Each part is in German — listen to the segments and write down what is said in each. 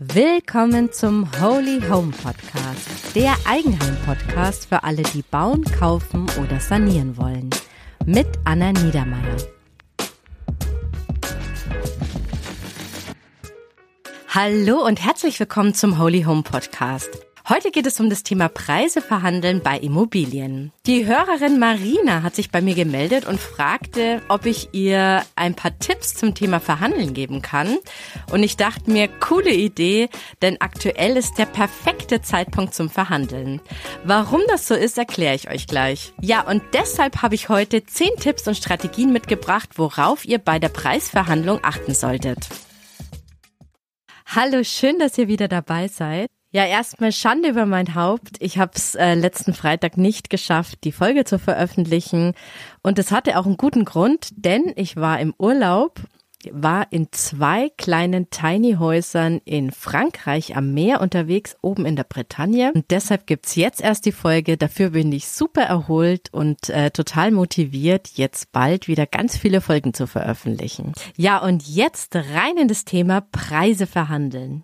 Willkommen zum Holy Home Podcast, der Eigenheim-Podcast für alle, die bauen, kaufen oder sanieren wollen. Mit Anna Niedermeyer. Hallo und herzlich willkommen zum Holy Home Podcast. Heute geht es um das Thema Preise verhandeln bei Immobilien. Die Hörerin Marina hat sich bei mir gemeldet und fragte, ob ich ihr ein paar Tipps zum Thema Verhandeln geben kann. Und ich dachte mir, coole Idee, denn aktuell ist der perfekte Zeitpunkt zum Verhandeln. Warum das so ist, erkläre ich euch gleich. Ja, und deshalb habe ich heute zehn Tipps und Strategien mitgebracht, worauf ihr bei der Preisverhandlung achten solltet. Hallo, schön, dass ihr wieder dabei seid. Ja, erstmal Schande über mein Haupt. Ich habe es äh, letzten Freitag nicht geschafft, die Folge zu veröffentlichen. Und es hatte auch einen guten Grund, denn ich war im Urlaub, war in zwei kleinen Tiny Häusern in Frankreich am Meer unterwegs, oben in der Bretagne. Und deshalb gibt's jetzt erst die Folge. Dafür bin ich super erholt und äh, total motiviert, jetzt bald wieder ganz viele Folgen zu veröffentlichen. Ja, und jetzt rein in das Thema Preise verhandeln.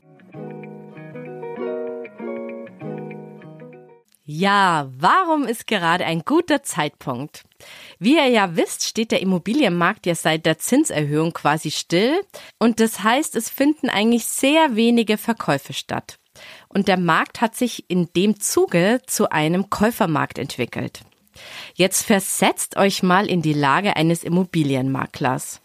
Ja, warum ist gerade ein guter Zeitpunkt? Wie ihr ja wisst, steht der Immobilienmarkt ja seit der Zinserhöhung quasi still und das heißt, es finden eigentlich sehr wenige Verkäufe statt. Und der Markt hat sich in dem Zuge zu einem Käufermarkt entwickelt. Jetzt versetzt euch mal in die Lage eines Immobilienmaklers.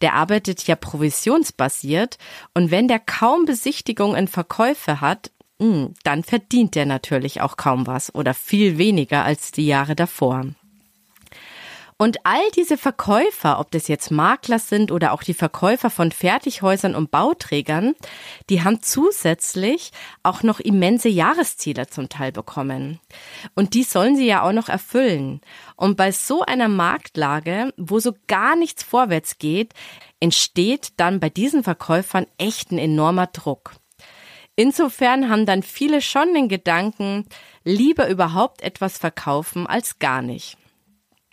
Der arbeitet ja provisionsbasiert und wenn der kaum Besichtigungen Verkäufe hat, dann verdient der natürlich auch kaum was oder viel weniger als die Jahre davor. Und all diese Verkäufer, ob das jetzt Makler sind oder auch die Verkäufer von Fertighäusern und Bauträgern, die haben zusätzlich auch noch immense Jahresziele zum Teil bekommen. Und die sollen sie ja auch noch erfüllen. Und bei so einer Marktlage, wo so gar nichts vorwärts geht, entsteht dann bei diesen Verkäufern echt ein enormer Druck. Insofern haben dann viele schon den Gedanken, lieber überhaupt etwas verkaufen als gar nicht.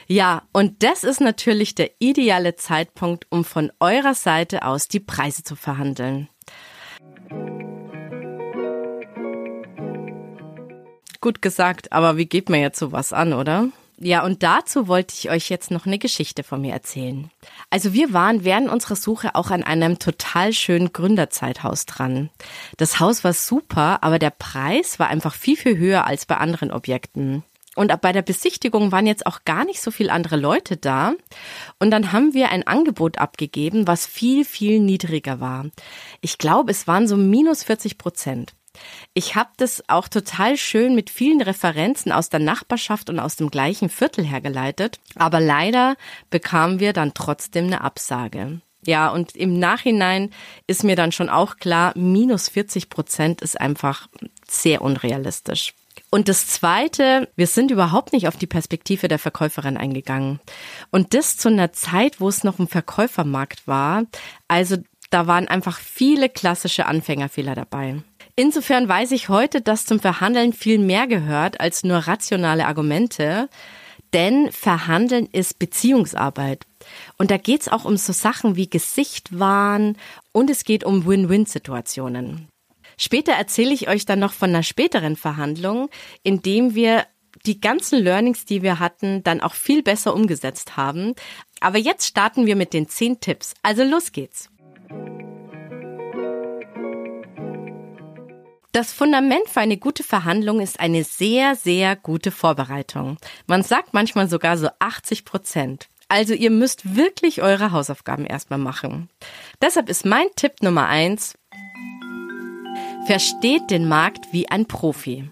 Ja, und das ist natürlich der ideale Zeitpunkt, um von eurer Seite aus die Preise zu verhandeln. Gut gesagt, aber wie geht man jetzt sowas an, oder? Ja, und dazu wollte ich euch jetzt noch eine Geschichte von mir erzählen. Also wir waren während unserer Suche auch an einem total schönen Gründerzeithaus dran. Das Haus war super, aber der Preis war einfach viel, viel höher als bei anderen Objekten. Und bei der Besichtigung waren jetzt auch gar nicht so viele andere Leute da. Und dann haben wir ein Angebot abgegeben, was viel, viel niedriger war. Ich glaube, es waren so minus 40 Prozent. Ich habe das auch total schön mit vielen Referenzen aus der Nachbarschaft und aus dem gleichen Viertel hergeleitet. Aber leider bekamen wir dann trotzdem eine Absage. Ja, und im Nachhinein ist mir dann schon auch klar, minus 40 Prozent ist einfach sehr unrealistisch. Und das Zweite, wir sind überhaupt nicht auf die Perspektive der Verkäuferin eingegangen. Und das zu einer Zeit, wo es noch ein Verkäufermarkt war. Also da waren einfach viele klassische Anfängerfehler dabei. Insofern weiß ich heute, dass zum Verhandeln viel mehr gehört als nur rationale Argumente, denn Verhandeln ist Beziehungsarbeit. Und da geht's auch um so Sachen wie Gesichtwahn und es geht um Win-Win-Situationen. Später erzähle ich euch dann noch von einer späteren Verhandlung, in dem wir die ganzen Learnings, die wir hatten, dann auch viel besser umgesetzt haben. Aber jetzt starten wir mit den zehn Tipps. Also los geht's. Das Fundament für eine gute Verhandlung ist eine sehr, sehr gute Vorbereitung. Man sagt manchmal sogar so 80 Prozent. Also ihr müsst wirklich eure Hausaufgaben erstmal machen. Deshalb ist mein Tipp Nummer eins, versteht den Markt wie ein Profi.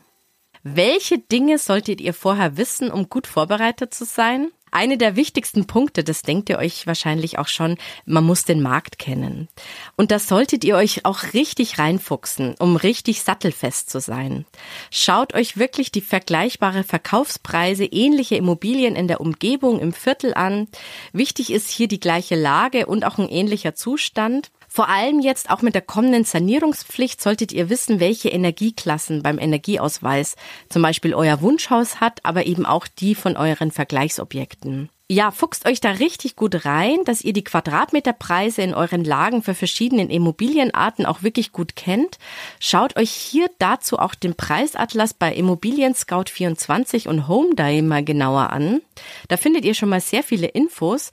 Welche Dinge solltet ihr vorher wissen, um gut vorbereitet zu sein? Eine der wichtigsten Punkte, das denkt ihr euch wahrscheinlich auch schon, man muss den Markt kennen. Und das solltet ihr euch auch richtig reinfuchsen, um richtig sattelfest zu sein. Schaut euch wirklich die vergleichbare Verkaufspreise ähnlicher Immobilien in der Umgebung im Viertel an. Wichtig ist hier die gleiche Lage und auch ein ähnlicher Zustand. Vor allem jetzt auch mit der kommenden Sanierungspflicht solltet ihr wissen, welche Energieklassen beim Energieausweis zum Beispiel euer Wunschhaus hat, aber eben auch die von euren Vergleichsobjekten. Ja, fuchst euch da richtig gut rein, dass ihr die Quadratmeterpreise in euren Lagen für verschiedenen Immobilienarten auch wirklich gut kennt. Schaut euch hier dazu auch den Preisatlas bei Immobilien Scout 24 und Home mal genauer an. Da findet ihr schon mal sehr viele Infos.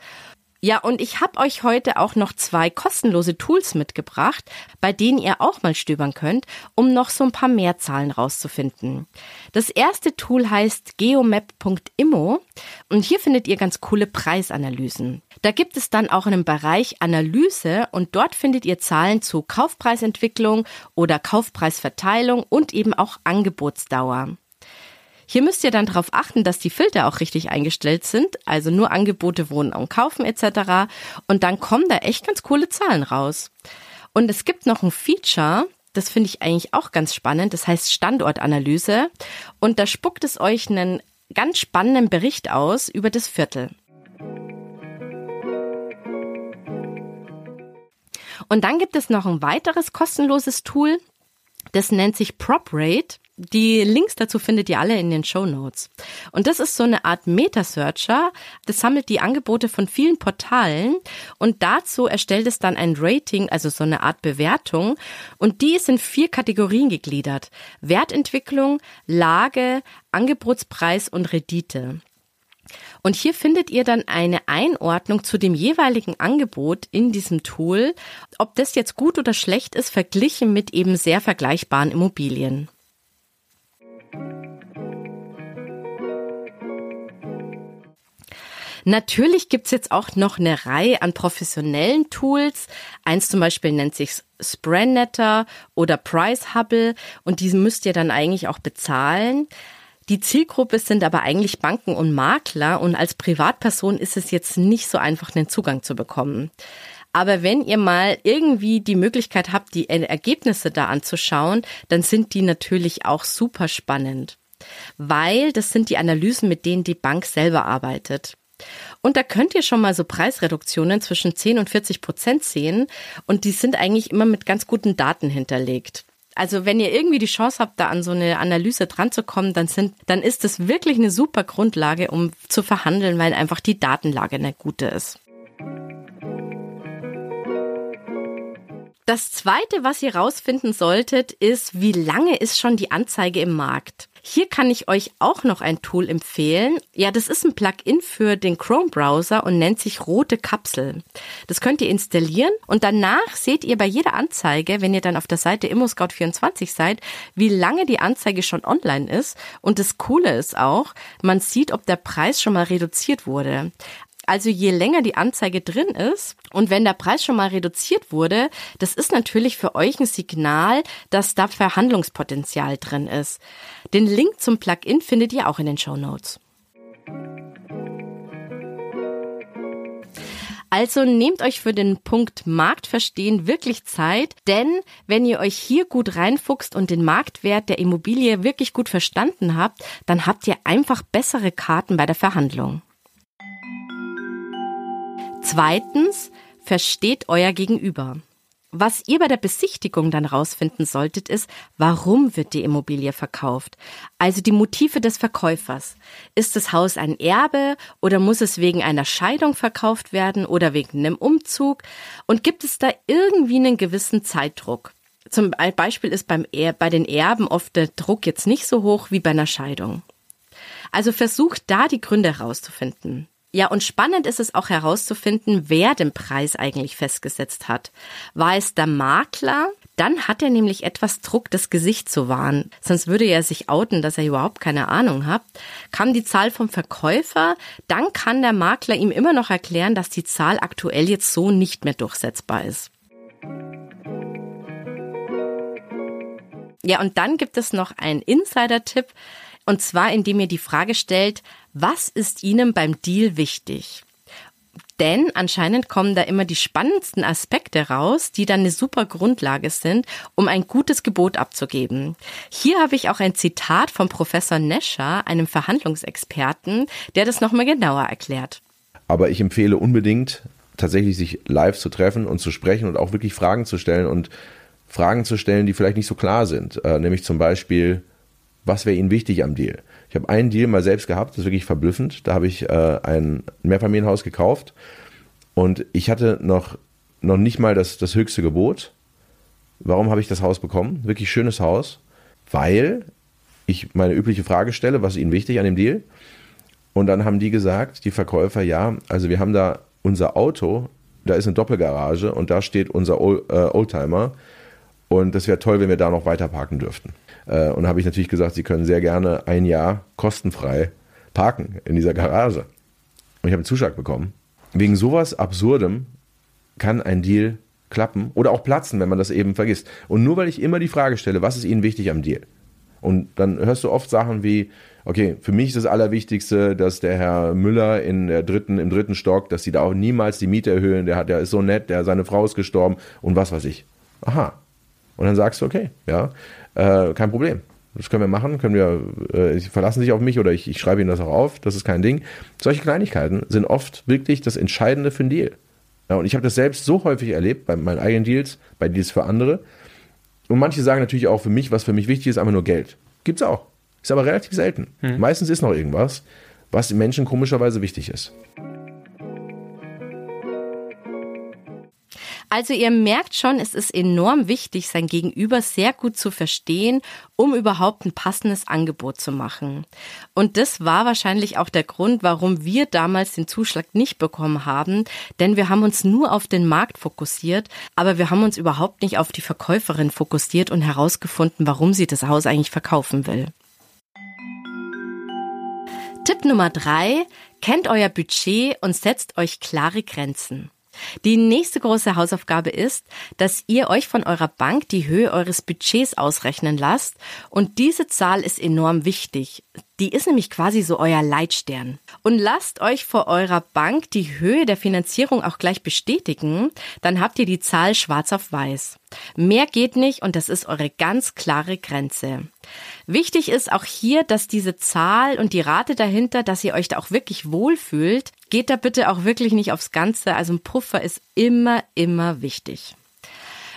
Ja, und ich habe euch heute auch noch zwei kostenlose Tools mitgebracht, bei denen ihr auch mal stöbern könnt, um noch so ein paar mehr Zahlen rauszufinden. Das erste Tool heißt geomap.immo und hier findet ihr ganz coole Preisanalysen. Da gibt es dann auch einen Bereich Analyse und dort findet ihr Zahlen zu Kaufpreisentwicklung oder Kaufpreisverteilung und eben auch Angebotsdauer. Hier müsst ihr dann darauf achten, dass die Filter auch richtig eingestellt sind, also nur Angebote, Wohnen und Kaufen etc. Und dann kommen da echt ganz coole Zahlen raus. Und es gibt noch ein Feature, das finde ich eigentlich auch ganz spannend, das heißt Standortanalyse. Und da spuckt es euch einen ganz spannenden Bericht aus über das Viertel. Und dann gibt es noch ein weiteres kostenloses Tool, das nennt sich PropRate. Die Links dazu findet ihr alle in den Show Notes. Und das ist so eine Art Meta-Searcher. Das sammelt die Angebote von vielen Portalen und dazu erstellt es dann ein Rating, also so eine Art Bewertung. Und die ist in vier Kategorien gegliedert. Wertentwicklung, Lage, Angebotspreis und Rendite. Und hier findet ihr dann eine Einordnung zu dem jeweiligen Angebot in diesem Tool, ob das jetzt gut oder schlecht ist, verglichen mit eben sehr vergleichbaren Immobilien. Natürlich gibt's jetzt auch noch eine Reihe an professionellen Tools. Eins zum Beispiel nennt sich Sprenetter oder Price Hubble und diese müsst ihr dann eigentlich auch bezahlen. Die Zielgruppe sind aber eigentlich Banken und Makler und als Privatperson ist es jetzt nicht so einfach, einen Zugang zu bekommen. Aber wenn ihr mal irgendwie die Möglichkeit habt, die Ergebnisse da anzuschauen, dann sind die natürlich auch super spannend. Weil das sind die Analysen, mit denen die Bank selber arbeitet. Und da könnt ihr schon mal so Preisreduktionen zwischen 10 und 40 Prozent sehen. Und die sind eigentlich immer mit ganz guten Daten hinterlegt. Also wenn ihr irgendwie die Chance habt, da an so eine Analyse dran zu kommen, dann sind, dann ist das wirklich eine super Grundlage, um zu verhandeln, weil einfach die Datenlage eine gute ist. Das zweite, was ihr rausfinden solltet, ist, wie lange ist schon die Anzeige im Markt? Hier kann ich euch auch noch ein Tool empfehlen. Ja, das ist ein Plugin für den Chrome-Browser und nennt sich Rote Kapsel. Das könnt ihr installieren und danach seht ihr bei jeder Anzeige, wenn ihr dann auf der Seite ImmoScout24 seid, wie lange die Anzeige schon online ist. Und das Coole ist auch, man sieht, ob der Preis schon mal reduziert wurde. Also je länger die Anzeige drin ist und wenn der Preis schon mal reduziert wurde, das ist natürlich für euch ein Signal, dass da Verhandlungspotenzial drin ist. Den Link zum Plugin findet ihr auch in den Show Notes. Also nehmt euch für den Punkt Marktverstehen wirklich Zeit, denn wenn ihr euch hier gut reinfuchst und den Marktwert der Immobilie wirklich gut verstanden habt, dann habt ihr einfach bessere Karten bei der Verhandlung. Zweitens, versteht euer Gegenüber. Was ihr bei der Besichtigung dann rausfinden solltet, ist, warum wird die Immobilie verkauft? Also die Motive des Verkäufers. Ist das Haus ein Erbe oder muss es wegen einer Scheidung verkauft werden oder wegen einem Umzug? Und gibt es da irgendwie einen gewissen Zeitdruck? Zum Beispiel ist beim er bei den Erben oft der Druck jetzt nicht so hoch wie bei einer Scheidung. Also versucht da die Gründe herauszufinden. Ja, und spannend ist es auch herauszufinden, wer den Preis eigentlich festgesetzt hat. War es der Makler? Dann hat er nämlich etwas Druck, das Gesicht zu wahren. Sonst würde er sich outen, dass er überhaupt keine Ahnung hat. Kam die Zahl vom Verkäufer, dann kann der Makler ihm immer noch erklären, dass die Zahl aktuell jetzt so nicht mehr durchsetzbar ist. Ja, und dann gibt es noch einen Insider-Tipp. Und zwar, indem ihr die Frage stellt, was ist Ihnen beim Deal wichtig? Denn anscheinend kommen da immer die spannendsten Aspekte raus, die dann eine super Grundlage sind, um ein gutes Gebot abzugeben. Hier habe ich auch ein Zitat von Professor Nescher, einem Verhandlungsexperten, der das nochmal genauer erklärt. Aber ich empfehle unbedingt, tatsächlich sich live zu treffen und zu sprechen und auch wirklich Fragen zu stellen und Fragen zu stellen, die vielleicht nicht so klar sind. Äh, nämlich zum Beispiel, was wäre ihnen wichtig am Deal. Ich habe einen Deal mal selbst gehabt, das ist wirklich verblüffend. Da habe ich äh, ein Mehrfamilienhaus gekauft und ich hatte noch, noch nicht mal das, das höchste Gebot. Warum habe ich das Haus bekommen? Wirklich schönes Haus, weil ich meine übliche Frage stelle, was ist Ihnen wichtig an dem Deal? Und dann haben die gesagt, die Verkäufer, ja, also wir haben da unser Auto, da ist eine Doppelgarage und da steht unser äh, Oldtimer und das wäre toll, wenn wir da noch weiter parken dürften. Äh, und habe ich natürlich gesagt, Sie können sehr gerne ein Jahr kostenfrei parken in dieser Garage. Und ich habe einen Zuschlag bekommen. Wegen sowas Absurdem kann ein Deal klappen oder auch platzen, wenn man das eben vergisst. Und nur weil ich immer die Frage stelle, was ist Ihnen wichtig am Deal? Und dann hörst du oft Sachen wie, okay, für mich ist das Allerwichtigste, dass der Herr Müller in der dritten, im dritten Stock, dass sie da auch niemals die Miete erhöhen, der hat, der ist so nett, der, seine Frau ist gestorben und was weiß ich. Aha. Und dann sagst du, okay, ja, äh, kein Problem. Das können wir machen, können wir, äh, sie verlassen sich auf mich oder ich, ich schreibe ihnen das auch auf, das ist kein Ding. Solche Kleinigkeiten sind oft wirklich das Entscheidende für einen Deal. Ja, und ich habe das selbst so häufig erlebt bei meinen eigenen Deals, bei Deals für andere. Und manche sagen natürlich auch für mich, was für mich wichtig ist, einfach nur Geld. Gibt's auch. Ist aber relativ selten. Hm. Meistens ist noch irgendwas, was den Menschen komischerweise wichtig ist. Also ihr merkt schon, es ist enorm wichtig, sein Gegenüber sehr gut zu verstehen, um überhaupt ein passendes Angebot zu machen. Und das war wahrscheinlich auch der Grund, warum wir damals den Zuschlag nicht bekommen haben, denn wir haben uns nur auf den Markt fokussiert, aber wir haben uns überhaupt nicht auf die Verkäuferin fokussiert und herausgefunden, warum sie das Haus eigentlich verkaufen will. Tipp Nummer drei, kennt euer Budget und setzt euch klare Grenzen. Die nächste große Hausaufgabe ist, dass ihr euch von eurer Bank die Höhe eures Budgets ausrechnen lasst und diese Zahl ist enorm wichtig. Die ist nämlich quasi so euer Leitstern. Und lasst euch vor eurer Bank die Höhe der Finanzierung auch gleich bestätigen, dann habt ihr die Zahl schwarz auf weiß. Mehr geht nicht und das ist eure ganz klare Grenze. Wichtig ist auch hier, dass diese Zahl und die Rate dahinter, dass ihr euch da auch wirklich wohlfühlt, geht da bitte auch wirklich nicht aufs Ganze. Also ein Puffer ist immer, immer wichtig.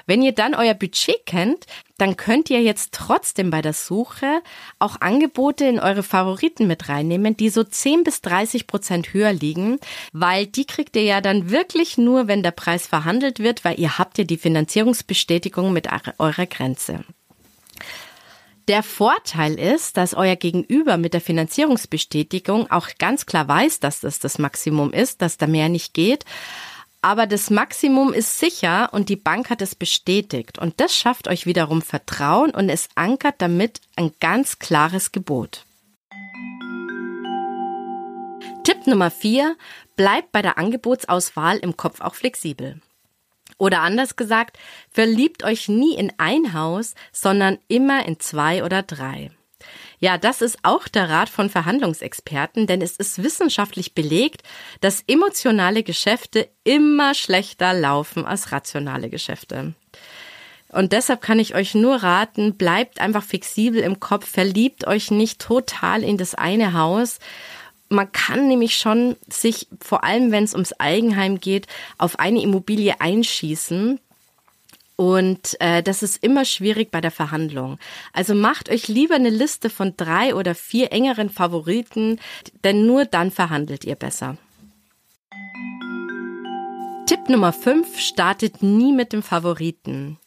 Wenn ihr dann euer Budget kennt, dann könnt ihr jetzt trotzdem bei der Suche auch Angebote in eure Favoriten mit reinnehmen, die so 10 bis 30 Prozent höher liegen, weil die kriegt ihr ja dann wirklich nur, wenn der Preis verhandelt wird, weil ihr habt ja die Finanzierungsbestätigung mit eurer Grenze. Der Vorteil ist, dass euer Gegenüber mit der Finanzierungsbestätigung auch ganz klar weiß, dass das das Maximum ist, dass da mehr nicht geht. Aber das Maximum ist sicher und die Bank hat es bestätigt. Und das schafft euch wiederum Vertrauen und es ankert damit ein ganz klares Gebot. Tipp Nummer vier: Bleibt bei der Angebotsauswahl im Kopf auch flexibel. Oder anders gesagt, verliebt euch nie in ein Haus, sondern immer in zwei oder drei. Ja, das ist auch der Rat von Verhandlungsexperten, denn es ist wissenschaftlich belegt, dass emotionale Geschäfte immer schlechter laufen als rationale Geschäfte. Und deshalb kann ich euch nur raten, bleibt einfach flexibel im Kopf, verliebt euch nicht total in das eine Haus. Man kann nämlich schon sich, vor allem wenn es ums Eigenheim geht, auf eine Immobilie einschießen, und äh, das ist immer schwierig bei der Verhandlung. Also macht euch lieber eine Liste von drei oder vier engeren Favoriten, denn nur dann verhandelt ihr besser. Tipp Nummer 5, startet nie mit dem Favoriten.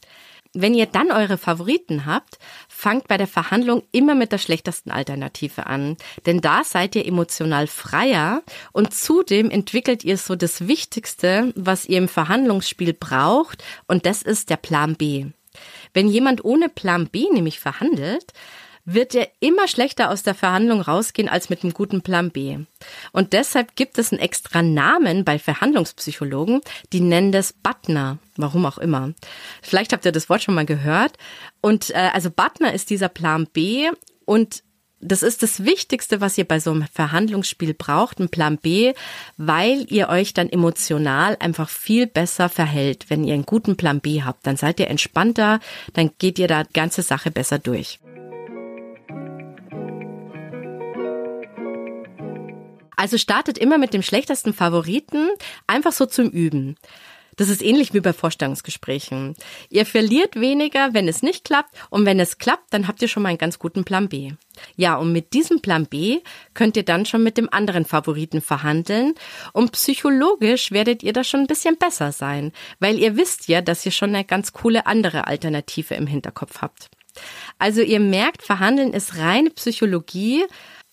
Wenn ihr dann eure Favoriten habt, fangt bei der Verhandlung immer mit der schlechtesten Alternative an. Denn da seid ihr emotional freier und zudem entwickelt ihr so das Wichtigste, was ihr im Verhandlungsspiel braucht und das ist der Plan B. Wenn jemand ohne Plan B nämlich verhandelt, wird er immer schlechter aus der Verhandlung rausgehen als mit einem guten Plan B. Und deshalb gibt es einen extra Namen bei Verhandlungspsychologen, die nennen das Butner. Warum auch immer. Vielleicht habt ihr das Wort schon mal gehört. Und äh, also Butner ist dieser Plan B und das ist das Wichtigste, was ihr bei so einem Verhandlungsspiel braucht, ein Plan B, weil ihr euch dann emotional einfach viel besser verhält. Wenn ihr einen guten Plan B habt, dann seid ihr entspannter, dann geht ihr da ganze Sache besser durch. Also startet immer mit dem schlechtesten Favoriten, einfach so zum Üben. Das ist ähnlich wie bei Vorstellungsgesprächen. Ihr verliert weniger, wenn es nicht klappt und wenn es klappt, dann habt ihr schon mal einen ganz guten Plan B. Ja, und mit diesem Plan B könnt ihr dann schon mit dem anderen Favoriten verhandeln und psychologisch werdet ihr da schon ein bisschen besser sein, weil ihr wisst ja, dass ihr schon eine ganz coole andere Alternative im Hinterkopf habt. Also ihr merkt, Verhandeln ist reine Psychologie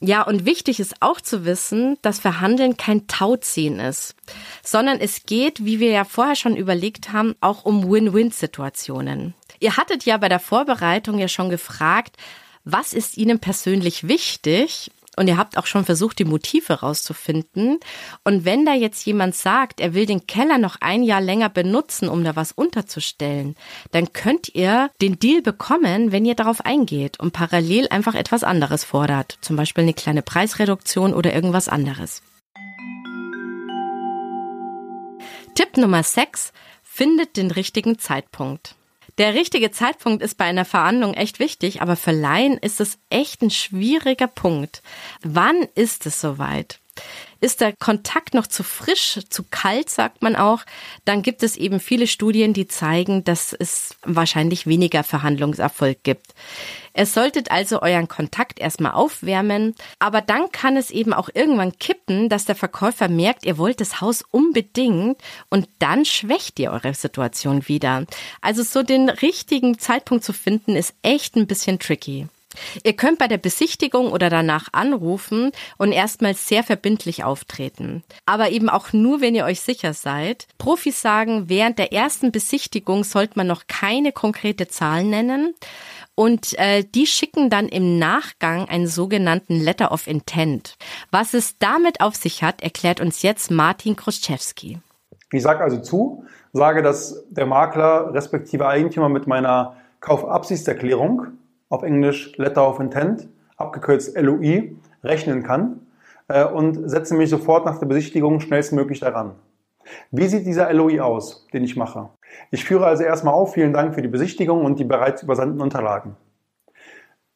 ja, und wichtig ist auch zu wissen, dass Verhandeln kein Tauziehen ist, sondern es geht, wie wir ja vorher schon überlegt haben, auch um Win-Win-Situationen. Ihr hattet ja bei der Vorbereitung ja schon gefragt, was ist Ihnen persönlich wichtig? Und ihr habt auch schon versucht, die Motive rauszufinden. Und wenn da jetzt jemand sagt, er will den Keller noch ein Jahr länger benutzen, um da was unterzustellen, dann könnt ihr den Deal bekommen, wenn ihr darauf eingeht und parallel einfach etwas anderes fordert. Zum Beispiel eine kleine Preisreduktion oder irgendwas anderes. Tipp Nummer 6. Findet den richtigen Zeitpunkt. Der richtige Zeitpunkt ist bei einer Verhandlung echt wichtig, aber für Laien ist es echt ein schwieriger Punkt. Wann ist es soweit? Ist der Kontakt noch zu frisch, zu kalt, sagt man auch, dann gibt es eben viele Studien, die zeigen, dass es wahrscheinlich weniger Verhandlungserfolg gibt. Es solltet also euren Kontakt erstmal aufwärmen, aber dann kann es eben auch irgendwann kippen, dass der Verkäufer merkt, ihr wollt das Haus unbedingt und dann schwächt ihr eure Situation wieder. Also so den richtigen Zeitpunkt zu finden, ist echt ein bisschen tricky. Ihr könnt bei der Besichtigung oder danach anrufen und erstmal sehr verbindlich auftreten. Aber eben auch nur, wenn ihr euch sicher seid. Profis sagen, während der ersten Besichtigung sollte man noch keine konkrete Zahl nennen. Und äh, die schicken dann im Nachgang einen sogenannten Letter of Intent. Was es damit auf sich hat, erklärt uns jetzt Martin Kroschewski. Ich sage also zu, sage, dass der Makler respektive Eigentümer mit meiner Kaufabsichtserklärung auf Englisch Letter of Intent, abgekürzt LOI, rechnen kann äh, und setze mich sofort nach der Besichtigung schnellstmöglich daran. Wie sieht dieser LOI aus, den ich mache? Ich führe also erstmal auf, vielen Dank für die Besichtigung und die bereits übersandten Unterlagen.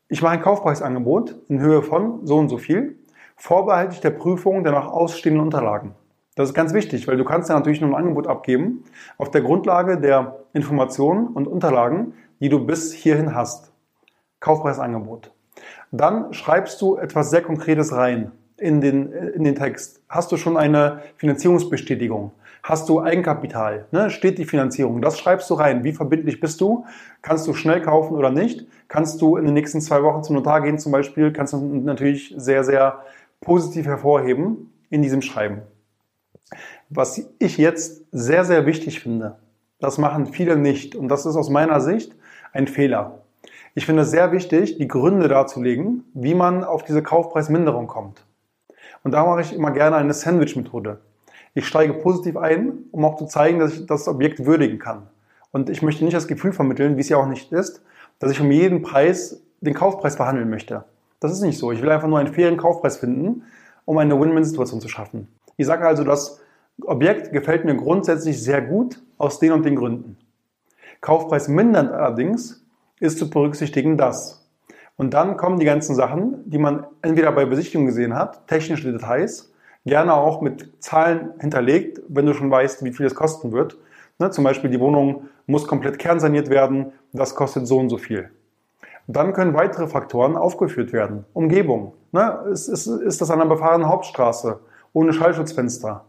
Ich mache ein Kaufpreisangebot in Höhe von so und so viel, vorbehaltlich der Prüfung der noch ausstehenden Unterlagen. Das ist ganz wichtig, weil du kannst ja natürlich nur ein Angebot abgeben auf der Grundlage der Informationen und Unterlagen, die du bis hierhin hast. Kaufpreisangebot. Dann schreibst du etwas sehr Konkretes rein in den, in den Text. Hast du schon eine Finanzierungsbestätigung? Hast du Eigenkapital? Ne? Steht die Finanzierung? Das schreibst du rein. Wie verbindlich bist du? Kannst du schnell kaufen oder nicht? Kannst du in den nächsten zwei Wochen zum Notar gehen zum Beispiel? Kannst du natürlich sehr, sehr positiv hervorheben in diesem Schreiben. Was ich jetzt sehr, sehr wichtig finde, das machen viele nicht und das ist aus meiner Sicht ein Fehler. Ich finde es sehr wichtig, die Gründe darzulegen, wie man auf diese Kaufpreisminderung kommt. Und da mache ich immer gerne eine Sandwich-Methode. Ich steige positiv ein, um auch zu zeigen, dass ich das Objekt würdigen kann. Und ich möchte nicht das Gefühl vermitteln, wie es ja auch nicht ist, dass ich um jeden Preis den Kaufpreis verhandeln möchte. Das ist nicht so. Ich will einfach nur einen fairen Kaufpreis finden, um eine Win-Win-Situation zu schaffen. Ich sage also, das Objekt gefällt mir grundsätzlich sehr gut aus den und den Gründen. Kaufpreis mindernd allerdings ist zu berücksichtigen das. Und dann kommen die ganzen Sachen, die man entweder bei Besichtigung gesehen hat, technische Details, gerne auch mit Zahlen hinterlegt, wenn du schon weißt, wie viel es kosten wird. Ne, zum Beispiel die Wohnung muss komplett kernsaniert werden, das kostet so und so viel. Dann können weitere Faktoren aufgeführt werden. Umgebung. Ne, ist, ist, ist das an einer befahrenen Hauptstraße ohne Schallschutzfenster?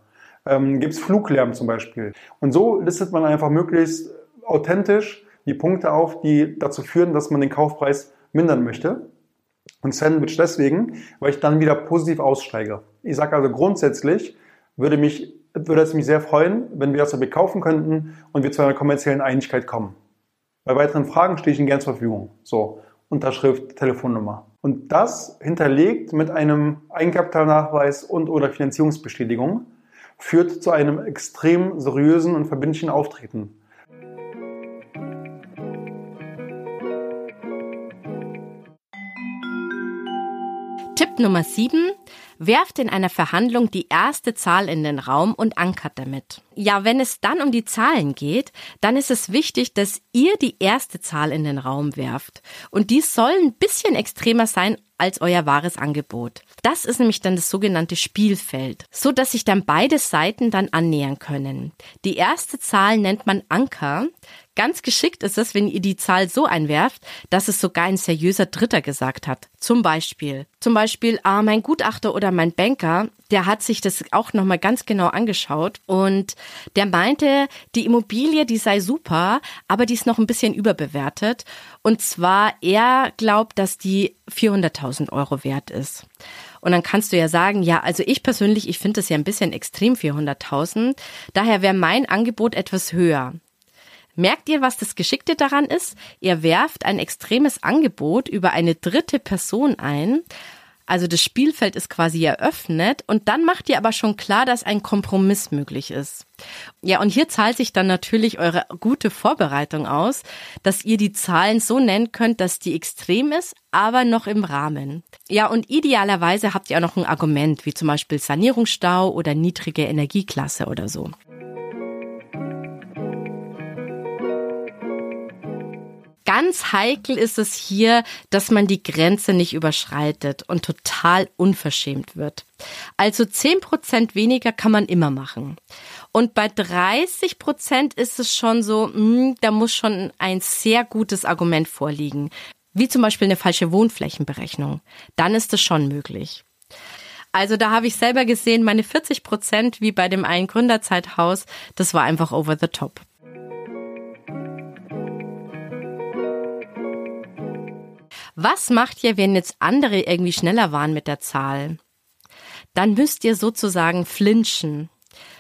Ähm, Gibt es Fluglärm zum Beispiel? Und so listet man einfach möglichst authentisch die Punkte auf, die dazu führen, dass man den Kaufpreis mindern möchte. Und Sandwich deswegen, weil ich dann wieder positiv aussteige. Ich sage also grundsätzlich, würde, mich, würde es mich sehr freuen, wenn wir das Objekt kaufen könnten und wir zu einer kommerziellen Einigkeit kommen. Bei weiteren Fragen stehe ich Ihnen gern zur Verfügung. So, Unterschrift, Telefonnummer. Und das hinterlegt mit einem Eigenkapitalnachweis und oder Finanzierungsbestätigung führt zu einem extrem seriösen und verbindlichen Auftreten. Tipp Nummer 7. Werft in einer Verhandlung die erste Zahl in den Raum und ankert damit. Ja, wenn es dann um die Zahlen geht, dann ist es wichtig, dass ihr die erste Zahl in den Raum werft. Und die soll ein bisschen extremer sein als euer wahres Angebot. Das ist nämlich dann das sogenannte Spielfeld, so dass sich dann beide Seiten dann annähern können. Die erste Zahl nennt man Anker. Ganz geschickt ist es, wenn ihr die Zahl so einwerft, dass es sogar ein seriöser Dritter gesagt hat. Zum Beispiel, zum Beispiel, ah, mein Gutachter oder mein Banker, der hat sich das auch nochmal ganz genau angeschaut und der meinte, die Immobilie, die sei super, aber die ist noch ein bisschen überbewertet. Und zwar, er glaubt, dass die 400.000 Euro wert ist. Und dann kannst du ja sagen, ja, also ich persönlich, ich finde das ja ein bisschen extrem 400.000. Daher wäre mein Angebot etwas höher. Merkt ihr, was das Geschickte daran ist? Ihr werft ein extremes Angebot über eine dritte Person ein. Also das Spielfeld ist quasi eröffnet und dann macht ihr aber schon klar, dass ein Kompromiss möglich ist. Ja, und hier zahlt sich dann natürlich eure gute Vorbereitung aus, dass ihr die Zahlen so nennen könnt, dass die extrem ist, aber noch im Rahmen. Ja, und idealerweise habt ihr auch noch ein Argument, wie zum Beispiel Sanierungsstau oder niedrige Energieklasse oder so. Ganz heikel ist es hier, dass man die Grenze nicht überschreitet und total unverschämt wird. Also 10 Prozent weniger kann man immer machen. Und bei 30 Prozent ist es schon so, mh, hm, da muss schon ein sehr gutes Argument vorliegen. Wie zum Beispiel eine falsche Wohnflächenberechnung. Dann ist es schon möglich. Also da habe ich selber gesehen, meine 40 Prozent wie bei dem einen Gründerzeithaus, das war einfach over the top. Was macht ihr, wenn jetzt andere irgendwie schneller waren mit der Zahl? Dann müsst ihr sozusagen flinchen.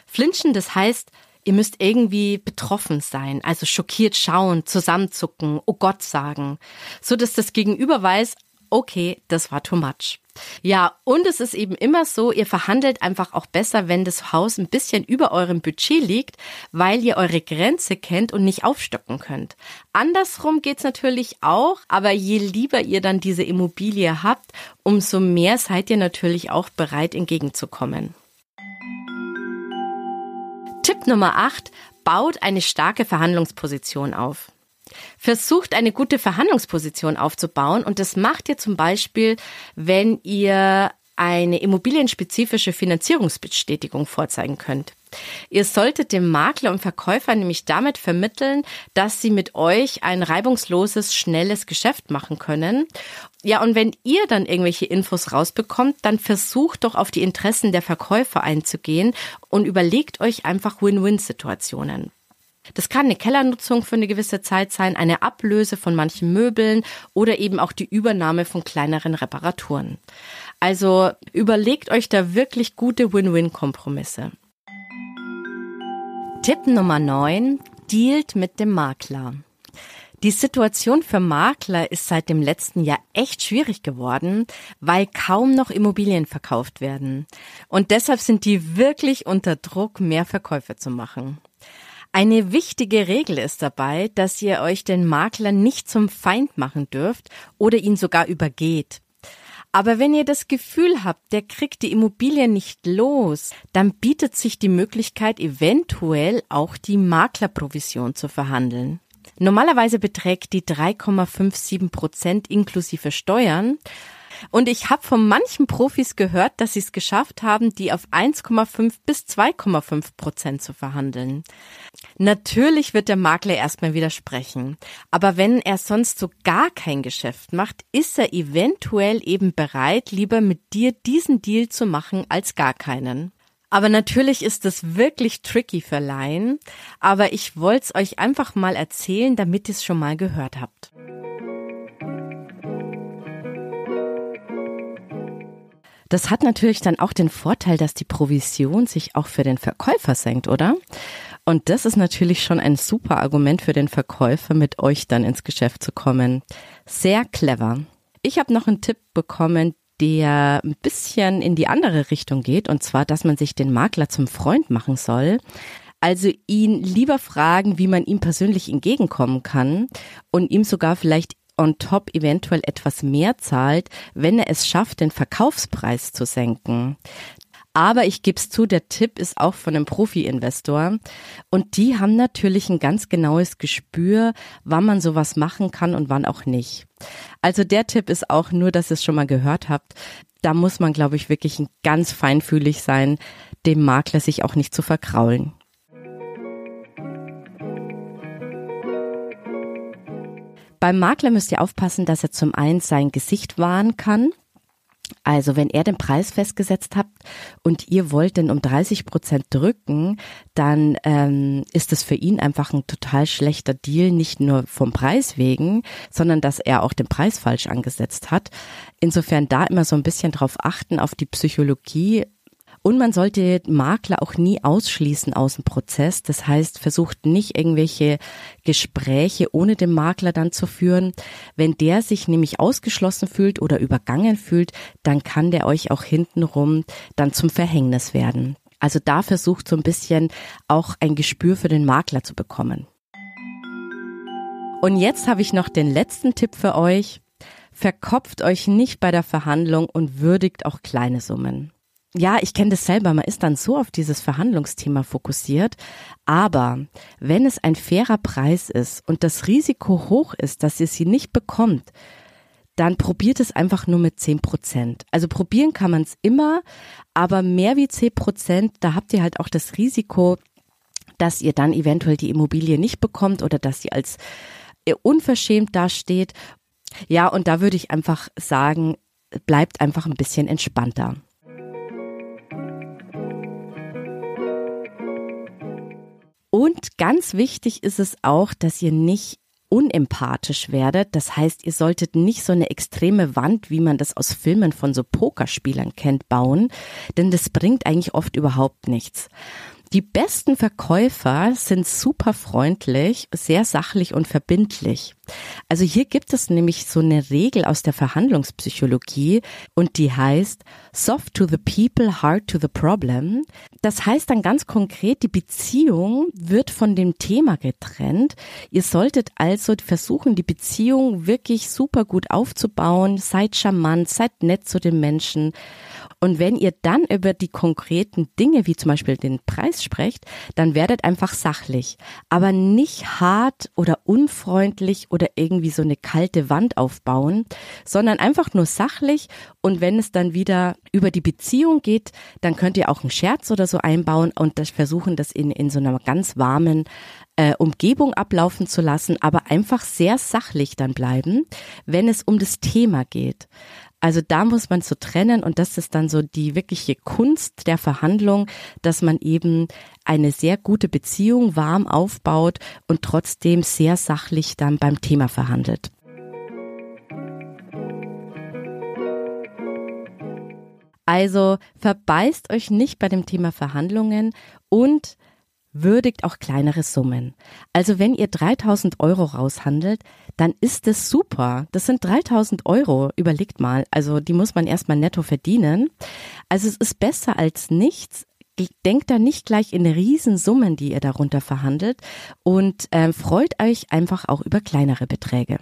Flinchen, das heißt, ihr müsst irgendwie betroffen sein, also schockiert schauen, zusammenzucken, oh Gott sagen, so dass das Gegenüber weiß, okay, das war too much. Ja, und es ist eben immer so, ihr verhandelt einfach auch besser, wenn das Haus ein bisschen über eurem Budget liegt, weil ihr eure Grenze kennt und nicht aufstocken könnt. Andersrum geht's natürlich auch, aber je lieber ihr dann diese Immobilie habt, umso mehr seid ihr natürlich auch bereit entgegenzukommen. Tipp Nummer 8. Baut eine starke Verhandlungsposition auf. Versucht eine gute Verhandlungsposition aufzubauen und das macht ihr zum Beispiel, wenn ihr eine immobilienspezifische Finanzierungsbestätigung vorzeigen könnt. Ihr solltet dem Makler und Verkäufer nämlich damit vermitteln, dass sie mit euch ein reibungsloses, schnelles Geschäft machen können. Ja, und wenn ihr dann irgendwelche Infos rausbekommt, dann versucht doch auf die Interessen der Verkäufer einzugehen und überlegt euch einfach Win-Win-Situationen. Das kann eine Kellernutzung für eine gewisse Zeit sein, eine Ablöse von manchen Möbeln oder eben auch die Übernahme von kleineren Reparaturen. Also überlegt euch da wirklich gute Win-Win-Kompromisse. Tipp Nummer 9. Dealt mit dem Makler. Die Situation für Makler ist seit dem letzten Jahr echt schwierig geworden, weil kaum noch Immobilien verkauft werden. Und deshalb sind die wirklich unter Druck, mehr Verkäufe zu machen. Eine wichtige Regel ist dabei, dass ihr euch den Makler nicht zum Feind machen dürft oder ihn sogar übergeht. Aber wenn ihr das Gefühl habt, der kriegt die Immobilie nicht los, dann bietet sich die Möglichkeit, eventuell auch die Maklerprovision zu verhandeln. Normalerweise beträgt die 3,57 Prozent inklusive Steuern und ich habe von manchen Profis gehört, dass sie es geschafft haben, die auf 1,5 bis 2,5 Prozent zu verhandeln. Natürlich wird der Makler erstmal widersprechen. Aber wenn er sonst so gar kein Geschäft macht, ist er eventuell eben bereit, lieber mit dir diesen Deal zu machen als gar keinen. Aber natürlich ist es wirklich tricky für Laien. Aber ich wollte es euch einfach mal erzählen, damit ihr es schon mal gehört habt. Das hat natürlich dann auch den Vorteil, dass die Provision sich auch für den Verkäufer senkt, oder? Und das ist natürlich schon ein super Argument für den Verkäufer, mit euch dann ins Geschäft zu kommen. Sehr clever. Ich habe noch einen Tipp bekommen, der ein bisschen in die andere Richtung geht, und zwar, dass man sich den Makler zum Freund machen soll. Also ihn lieber fragen, wie man ihm persönlich entgegenkommen kann und ihm sogar vielleicht on top eventuell etwas mehr zahlt, wenn er es schafft, den Verkaufspreis zu senken. Aber ich gebe es zu, der Tipp ist auch von einem Profi-Investor. Und die haben natürlich ein ganz genaues Gespür, wann man sowas machen kann und wann auch nicht. Also der Tipp ist auch nur, dass ihr es schon mal gehört habt. Da muss man, glaube ich, wirklich ganz feinfühlig sein, dem Makler sich auch nicht zu verkraulen. Beim Makler müsst ihr aufpassen, dass er zum einen sein Gesicht wahren kann. Also wenn er den Preis festgesetzt hat und ihr wollt den um 30 Prozent drücken, dann ähm, ist es für ihn einfach ein total schlechter Deal, nicht nur vom Preis wegen, sondern dass er auch den Preis falsch angesetzt hat. Insofern da immer so ein bisschen drauf achten auf die Psychologie und man sollte Makler auch nie ausschließen aus dem Prozess. Das heißt, versucht nicht irgendwelche Gespräche ohne den Makler dann zu führen. Wenn der sich nämlich ausgeschlossen fühlt oder übergangen fühlt, dann kann der euch auch hintenrum dann zum Verhängnis werden. Also da versucht so ein bisschen auch ein Gespür für den Makler zu bekommen. Und jetzt habe ich noch den letzten Tipp für euch. Verkopft euch nicht bei der Verhandlung und würdigt auch kleine Summen ja, ich kenne das selber, man ist dann so auf dieses Verhandlungsthema fokussiert. Aber wenn es ein fairer Preis ist und das Risiko hoch ist, dass ihr sie nicht bekommt, dann probiert es einfach nur mit zehn Prozent. Also probieren kann man es immer, aber mehr wie zehn Prozent, da habt ihr halt auch das Risiko, dass ihr dann eventuell die Immobilie nicht bekommt oder dass sie als äh, unverschämt dasteht. Ja, und da würde ich einfach sagen, bleibt einfach ein bisschen entspannter. Und ganz wichtig ist es auch, dass ihr nicht unempathisch werdet. Das heißt, ihr solltet nicht so eine extreme Wand, wie man das aus Filmen von so Pokerspielern kennt, bauen, denn das bringt eigentlich oft überhaupt nichts. Die besten Verkäufer sind super freundlich, sehr sachlich und verbindlich. Also hier gibt es nämlich so eine Regel aus der Verhandlungspsychologie und die heißt soft to the people, hard to the problem. Das heißt dann ganz konkret, die Beziehung wird von dem Thema getrennt. Ihr solltet also versuchen, die Beziehung wirklich super gut aufzubauen. Seid charmant, seid nett zu den Menschen und wenn ihr dann über die konkreten Dinge, wie zum Beispiel den Preis sprecht, dann werdet einfach sachlich, aber nicht hart oder unfreundlich oder irgendwie so eine kalte Wand aufbauen, sondern einfach nur sachlich. Und wenn es dann wieder über die Beziehung geht, dann könnt ihr auch einen Scherz oder so einbauen und das versuchen, das in, in so einer ganz warmen äh, Umgebung ablaufen zu lassen, aber einfach sehr sachlich dann bleiben, wenn es um das Thema geht. Also da muss man so trennen und das ist dann so die wirkliche Kunst der Verhandlung, dass man eben eine sehr gute Beziehung warm aufbaut und trotzdem sehr sachlich dann beim Thema verhandelt. Also verbeißt euch nicht bei dem Thema Verhandlungen und würdigt auch kleinere Summen. Also wenn ihr 3000 Euro raushandelt, dann ist es super. Das sind 3000 Euro, überlegt mal. Also die muss man erstmal netto verdienen. Also es ist besser als nichts. Denkt da nicht gleich in Riesensummen, die ihr darunter verhandelt und äh, freut euch einfach auch über kleinere Beträge.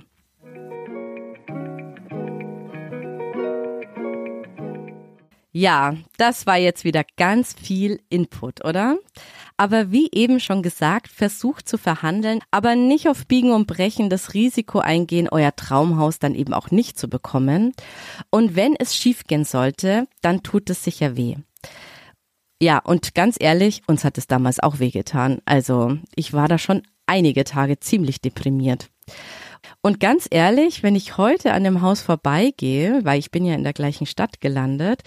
Ja, das war jetzt wieder ganz viel Input, oder? Aber wie eben schon gesagt, versucht zu verhandeln, aber nicht auf Biegen und Brechen das Risiko eingehen, euer Traumhaus dann eben auch nicht zu bekommen. Und wenn es schiefgehen sollte, dann tut es sicher weh. Ja, und ganz ehrlich, uns hat es damals auch wehgetan. Also ich war da schon einige Tage ziemlich deprimiert. Und ganz ehrlich, wenn ich heute an dem Haus vorbeigehe, weil ich bin ja in der gleichen Stadt gelandet,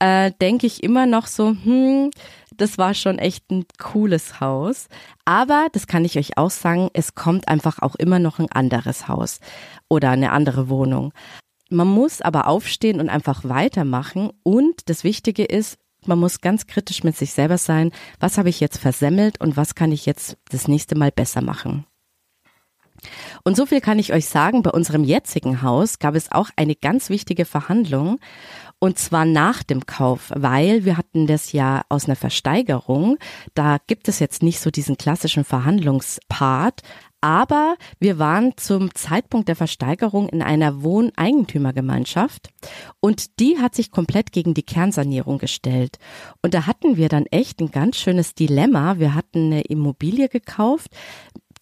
äh, denke ich immer noch so, hm, das war schon echt ein cooles Haus. Aber, das kann ich euch auch sagen, es kommt einfach auch immer noch ein anderes Haus oder eine andere Wohnung. Man muss aber aufstehen und einfach weitermachen. Und das Wichtige ist, man muss ganz kritisch mit sich selber sein. Was habe ich jetzt versemmelt und was kann ich jetzt das nächste Mal besser machen? Und so viel kann ich euch sagen, bei unserem jetzigen Haus gab es auch eine ganz wichtige Verhandlung und zwar nach dem Kauf, weil wir hatten das ja aus einer Versteigerung. Da gibt es jetzt nicht so diesen klassischen Verhandlungspart. Aber wir waren zum Zeitpunkt der Versteigerung in einer Wohneigentümergemeinschaft und die hat sich komplett gegen die Kernsanierung gestellt. Und da hatten wir dann echt ein ganz schönes Dilemma. Wir hatten eine Immobilie gekauft,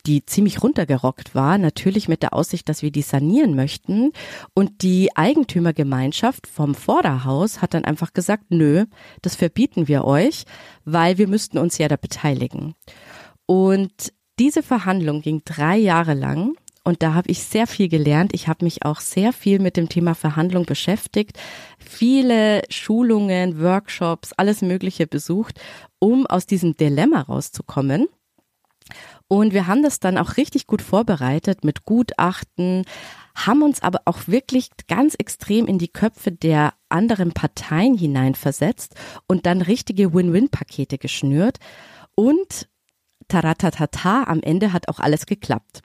die ziemlich runtergerockt war, natürlich mit der Aussicht, dass wir die sanieren möchten. Und die Eigentümergemeinschaft vom Vorderhaus hat dann einfach gesagt, nö, das verbieten wir euch, weil wir müssten uns ja da beteiligen. Und diese Verhandlung ging drei Jahre lang und da habe ich sehr viel gelernt. Ich habe mich auch sehr viel mit dem Thema Verhandlung beschäftigt, viele Schulungen, Workshops, alles Mögliche besucht, um aus diesem Dilemma rauszukommen. Und wir haben das dann auch richtig gut vorbereitet mit Gutachten, haben uns aber auch wirklich ganz extrem in die Köpfe der anderen Parteien hineinversetzt und dann richtige Win-Win-Pakete geschnürt. Und taratatata, am Ende hat auch alles geklappt.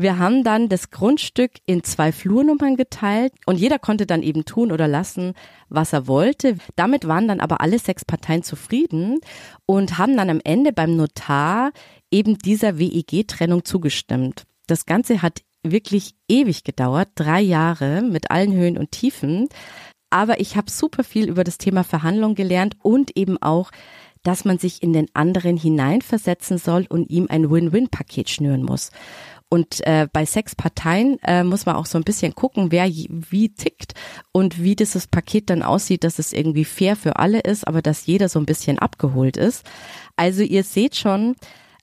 Wir haben dann das Grundstück in zwei Flurnummern geteilt und jeder konnte dann eben tun oder lassen, was er wollte. Damit waren dann aber alle sechs Parteien zufrieden und haben dann am Ende beim Notar eben dieser WEG-Trennung zugestimmt. Das Ganze hat wirklich ewig gedauert, drei Jahre mit allen Höhen und Tiefen. Aber ich habe super viel über das Thema Verhandlung gelernt und eben auch, dass man sich in den anderen hineinversetzen soll und ihm ein Win-Win-Paket schnüren muss. Und äh, bei sechs Parteien äh, muss man auch so ein bisschen gucken, wer wie tickt und wie dieses Paket dann aussieht, dass es irgendwie fair für alle ist, aber dass jeder so ein bisschen abgeholt ist. Also ihr seht schon,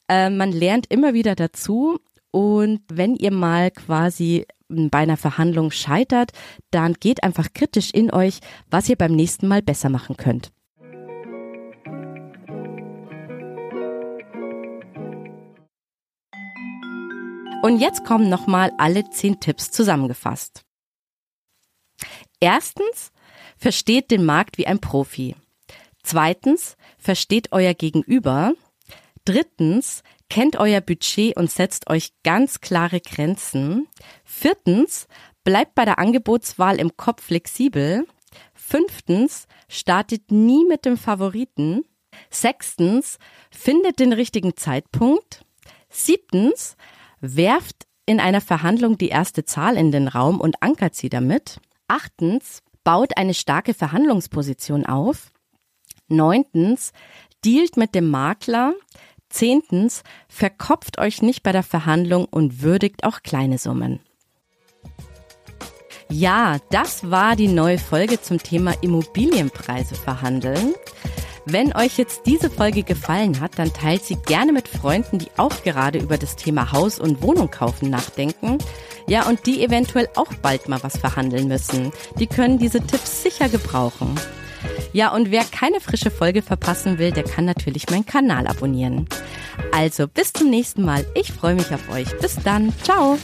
äh, man lernt immer wieder dazu. Und wenn ihr mal quasi bei einer Verhandlung scheitert, dann geht einfach kritisch in euch, was ihr beim nächsten Mal besser machen könnt. Und jetzt kommen nochmal alle zehn Tipps zusammengefasst. Erstens, versteht den Markt wie ein Profi. Zweitens, versteht euer Gegenüber. Drittens, kennt euer Budget und setzt euch ganz klare Grenzen. Viertens, bleibt bei der Angebotswahl im Kopf flexibel. Fünftens, startet nie mit dem Favoriten. Sechstens, findet den richtigen Zeitpunkt. Siebtens, werft in einer Verhandlung die erste Zahl in den Raum und ankert sie damit. Achtens, baut eine starke Verhandlungsposition auf. Neuntens, dealt mit dem Makler. Zehntens, verkopft euch nicht bei der Verhandlung und würdigt auch kleine Summen. Ja, das war die neue Folge zum Thema Immobilienpreise verhandeln. Wenn euch jetzt diese Folge gefallen hat, dann teilt sie gerne mit Freunden, die auch gerade über das Thema Haus und Wohnung kaufen nachdenken. Ja, und die eventuell auch bald mal was verhandeln müssen. Die können diese Tipps sicher gebrauchen. Ja, und wer keine frische Folge verpassen will, der kann natürlich meinen Kanal abonnieren. Also bis zum nächsten Mal. Ich freue mich auf euch. Bis dann. Ciao.